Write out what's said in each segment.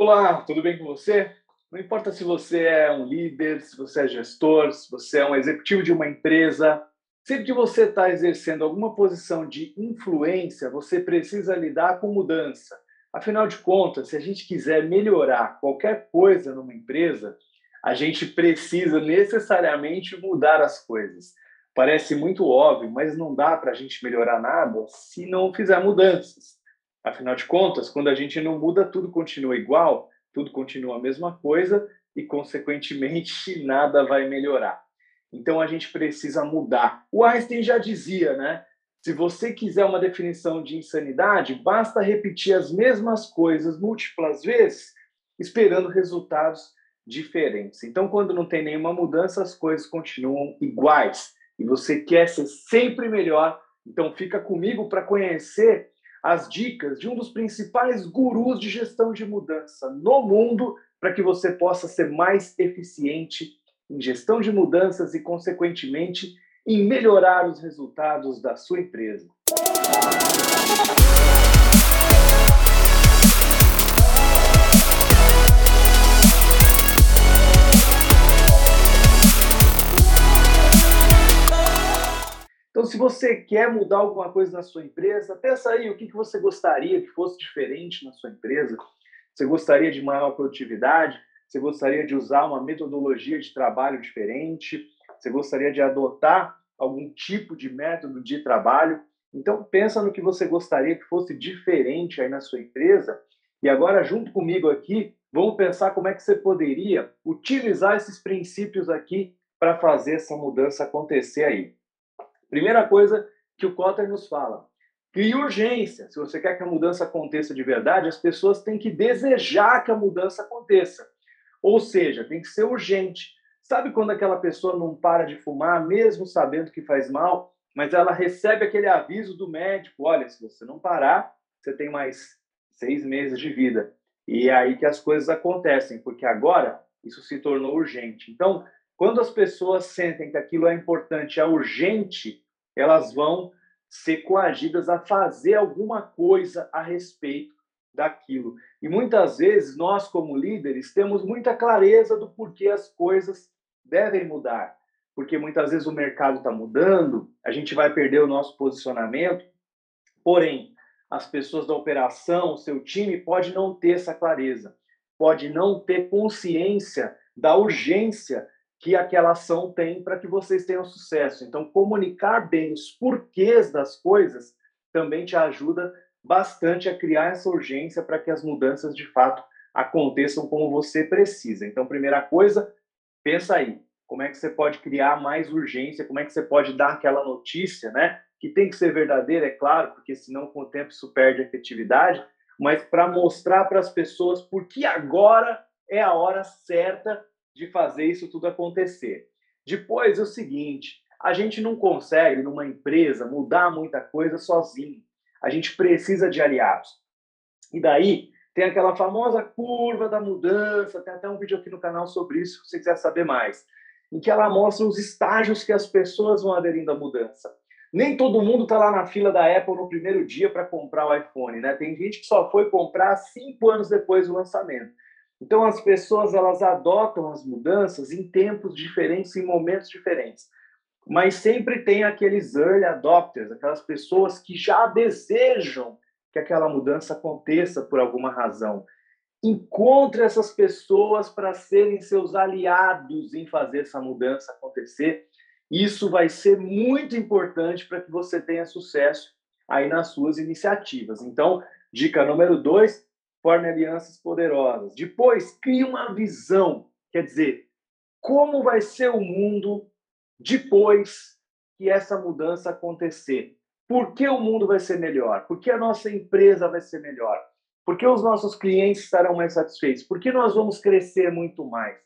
Olá, tudo bem com você? Não importa se você é um líder, se você é gestor, se você é um executivo de uma empresa, sempre que você está exercendo alguma posição de influência, você precisa lidar com mudança. Afinal de contas, se a gente quiser melhorar qualquer coisa numa empresa, a gente precisa necessariamente mudar as coisas. Parece muito óbvio, mas não dá para a gente melhorar nada se não fizer mudanças. Afinal de contas, quando a gente não muda, tudo continua igual, tudo continua a mesma coisa e, consequentemente, nada vai melhorar. Então, a gente precisa mudar. O Einstein já dizia, né? Se você quiser uma definição de insanidade, basta repetir as mesmas coisas múltiplas vezes, esperando resultados diferentes. Então, quando não tem nenhuma mudança, as coisas continuam iguais. E você quer ser sempre melhor, então fica comigo para conhecer as dicas de um dos principais gurus de gestão de mudança no mundo para que você possa ser mais eficiente em gestão de mudanças e, consequentemente, em melhorar os resultados da sua empresa. Se você quer mudar alguma coisa na sua empresa, pensa aí o que você gostaria que fosse diferente na sua empresa. Você gostaria de maior produtividade? Você gostaria de usar uma metodologia de trabalho diferente? Você gostaria de adotar algum tipo de método de trabalho? Então, pensa no que você gostaria que fosse diferente aí na sua empresa. E agora, junto comigo aqui, vamos pensar como é que você poderia utilizar esses princípios aqui para fazer essa mudança acontecer aí. Primeira coisa que o Cotter nos fala: crie urgência. Se você quer que a mudança aconteça de verdade, as pessoas têm que desejar que a mudança aconteça. Ou seja, tem que ser urgente. Sabe quando aquela pessoa não para de fumar, mesmo sabendo que faz mal, mas ela recebe aquele aviso do médico: olha, se você não parar, você tem mais seis meses de vida. E é aí que as coisas acontecem, porque agora isso se tornou urgente. Então, quando as pessoas sentem que aquilo é importante, é urgente, elas vão ser coagidas a fazer alguma coisa a respeito daquilo. E muitas vezes nós, como líderes, temos muita clareza do porquê as coisas devem mudar. Porque muitas vezes o mercado está mudando, a gente vai perder o nosso posicionamento, porém, as pessoas da operação, seu time, pode não ter essa clareza, pode não ter consciência da urgência que aquela ação tem para que vocês tenham sucesso. Então, comunicar bem os porquês das coisas também te ajuda bastante a criar essa urgência para que as mudanças de fato aconteçam como você precisa. Então, primeira coisa, pensa aí, como é que você pode criar mais urgência, como é que você pode dar aquela notícia, né? Que tem que ser verdadeira, é claro, porque senão com o tempo isso perde efetividade, mas para mostrar para as pessoas por que agora é a hora certa de fazer isso tudo acontecer. Depois é o seguinte, a gente não consegue numa empresa mudar muita coisa sozinho. A gente precisa de aliados. E daí tem aquela famosa curva da mudança, tem até um vídeo aqui no canal sobre isso, se você quiser saber mais, em que ela mostra os estágios que as pessoas vão aderindo à mudança. Nem todo mundo está lá na fila da Apple no primeiro dia para comprar o iPhone, né? Tem gente que só foi comprar cinco anos depois do lançamento. Então as pessoas elas adotam as mudanças em tempos diferentes, em momentos diferentes. Mas sempre tem aqueles early adopters, aquelas pessoas que já desejam que aquela mudança aconteça por alguma razão. Encontre essas pessoas para serem seus aliados em fazer essa mudança acontecer. Isso vai ser muito importante para que você tenha sucesso aí nas suas iniciativas. Então, dica número dois, forme alianças poderosas. Depois, crie uma visão, quer dizer, como vai ser o mundo depois que essa mudança acontecer. Por que o mundo vai ser melhor? Por que a nossa empresa vai ser melhor? Por que os nossos clientes estarão mais satisfeitos? Por que nós vamos crescer muito mais?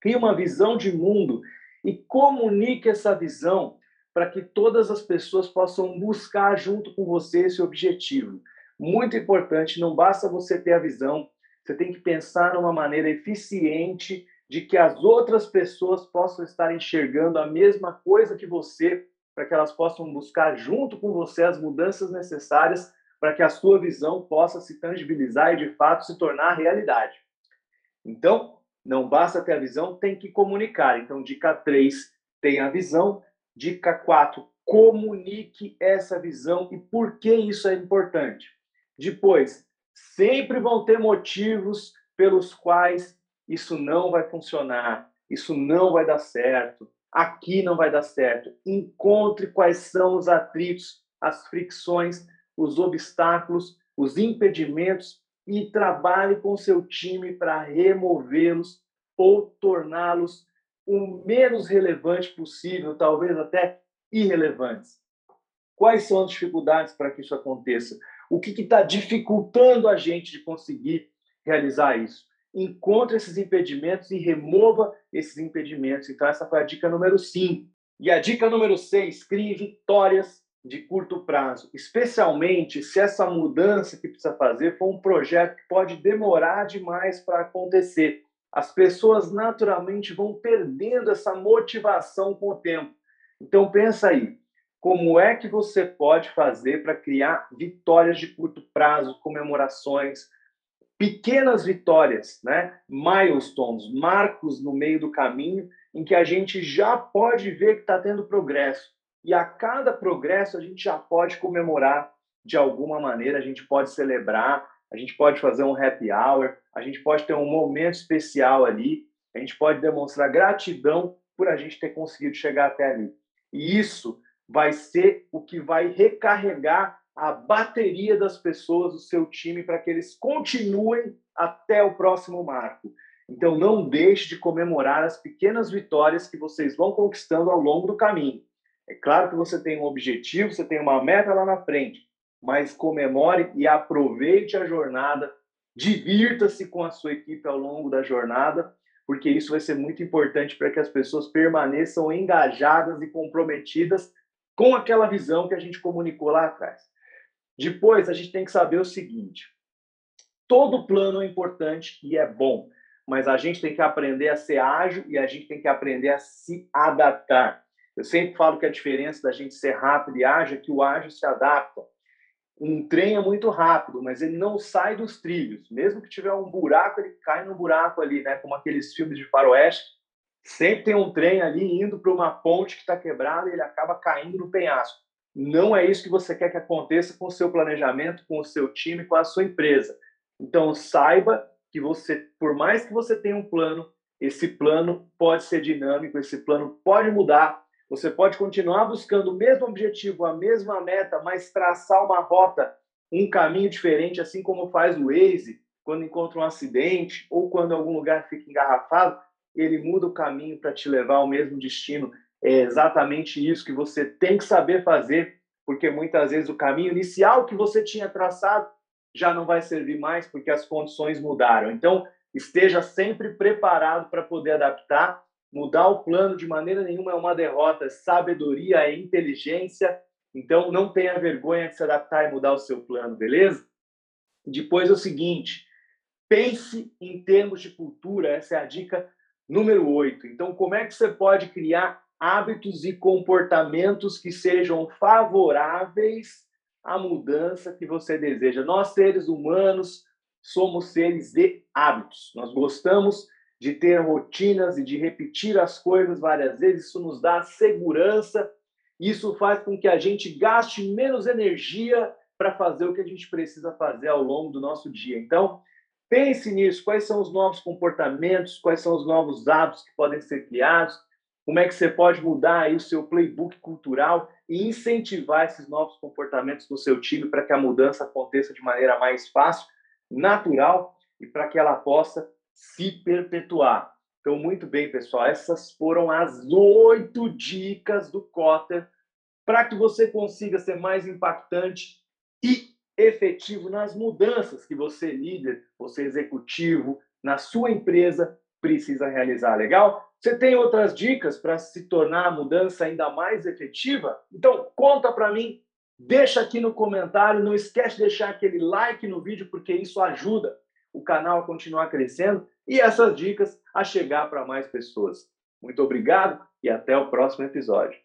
Crie uma visão de mundo e comunique essa visão para que todas as pessoas possam buscar junto com você esse objetivo muito importante, não basta você ter a visão, você tem que pensar numa maneira eficiente de que as outras pessoas possam estar enxergando a mesma coisa que você, para que elas possam buscar junto com você as mudanças necessárias para que a sua visão possa se tangibilizar e de fato se tornar realidade. Então, não basta ter a visão, tem que comunicar. Então, dica 3, tenha a visão. Dica 4, comunique essa visão e por que isso é importante. Depois, sempre vão ter motivos pelos quais isso não vai funcionar, isso não vai dar certo, aqui não vai dar certo. Encontre quais são os atritos, as fricções, os obstáculos, os impedimentos e trabalhe com seu time para removê-los ou torná-los o menos relevante possível, talvez até irrelevantes. Quais são as dificuldades para que isso aconteça? O que está dificultando a gente de conseguir realizar isso? Encontre esses impedimentos e remova esses impedimentos. Então, essa foi a dica número 5. E a dica número 6, crie vitórias de curto prazo, especialmente se essa mudança que precisa fazer for um projeto que pode demorar demais para acontecer. As pessoas naturalmente vão perdendo essa motivação com o tempo. Então pensa aí, como é que você pode fazer para criar vitórias de curto prazo, comemorações, pequenas vitórias, né? Milestones, marcos no meio do caminho em que a gente já pode ver que está tendo progresso. E a cada progresso a gente já pode comemorar de alguma maneira, a gente pode celebrar, a gente pode fazer um happy hour, a gente pode ter um momento especial ali, a gente pode demonstrar gratidão por a gente ter conseguido chegar até ali. E isso vai ser o que vai recarregar a bateria das pessoas do seu time para que eles continuem até o próximo marco. Então, não deixe de comemorar as pequenas vitórias que vocês vão conquistando ao longo do caminho. É claro que você tem um objetivo, você tem uma meta lá na frente, mas comemore e aproveite a jornada, divirta-se com a sua equipe ao longo da jornada, porque isso vai ser muito importante para que as pessoas permaneçam engajadas e comprometidas com aquela visão que a gente comunicou lá atrás. Depois, a gente tem que saber o seguinte: todo plano é importante e é bom, mas a gente tem que aprender a ser ágil e a gente tem que aprender a se adaptar. Eu sempre falo que a diferença da gente ser rápido e ágil é que o ágil se adapta. Um trem é muito rápido, mas ele não sai dos trilhos. Mesmo que tiver um buraco, ele cai no buraco ali, né? Como aqueles filmes de faroeste. Sempre tem um trem ali indo para uma ponte que está quebrada e ele acaba caindo no penhasco. Não é isso que você quer que aconteça com o seu planejamento, com o seu time, com a sua empresa. Então, saiba que você, por mais que você tenha um plano, esse plano pode ser dinâmico, esse plano pode mudar, você pode continuar buscando o mesmo objetivo, a mesma meta, mas traçar uma rota, um caminho diferente, assim como faz o Waze quando encontra um acidente ou quando algum lugar fica engarrafado, ele muda o caminho para te levar ao mesmo destino. É exatamente isso que você tem que saber fazer, porque muitas vezes o caminho inicial que você tinha traçado já não vai servir mais porque as condições mudaram. Então, esteja sempre preparado para poder adaptar Mudar o plano de maneira nenhuma é uma derrota. Sabedoria é inteligência. Então, não tenha vergonha de se adaptar e mudar o seu plano, beleza? Depois é o seguinte: pense em termos de cultura. Essa é a dica número 8. Então, como é que você pode criar hábitos e comportamentos que sejam favoráveis à mudança que você deseja? Nós, seres humanos, somos seres de hábitos. Nós gostamos de ter rotinas e de repetir as coisas várias vezes, isso nos dá segurança, isso faz com que a gente gaste menos energia para fazer o que a gente precisa fazer ao longo do nosso dia. Então, pense nisso, quais são os novos comportamentos, quais são os novos hábitos que podem ser criados, como é que você pode mudar aí o seu playbook cultural e incentivar esses novos comportamentos no seu time para que a mudança aconteça de maneira mais fácil, natural e para que ela possa se perpetuar. Então, muito bem, pessoal, essas foram as oito dicas do Cotter para que você consiga ser mais impactante e efetivo nas mudanças que você, líder, você executivo, na sua empresa, precisa realizar. Legal? Você tem outras dicas para se tornar a mudança ainda mais efetiva? Então, conta para mim, deixa aqui no comentário, não esquece de deixar aquele like no vídeo, porque isso ajuda o canal a continuar crescendo e essas dicas a chegar para mais pessoas. Muito obrigado e até o próximo episódio.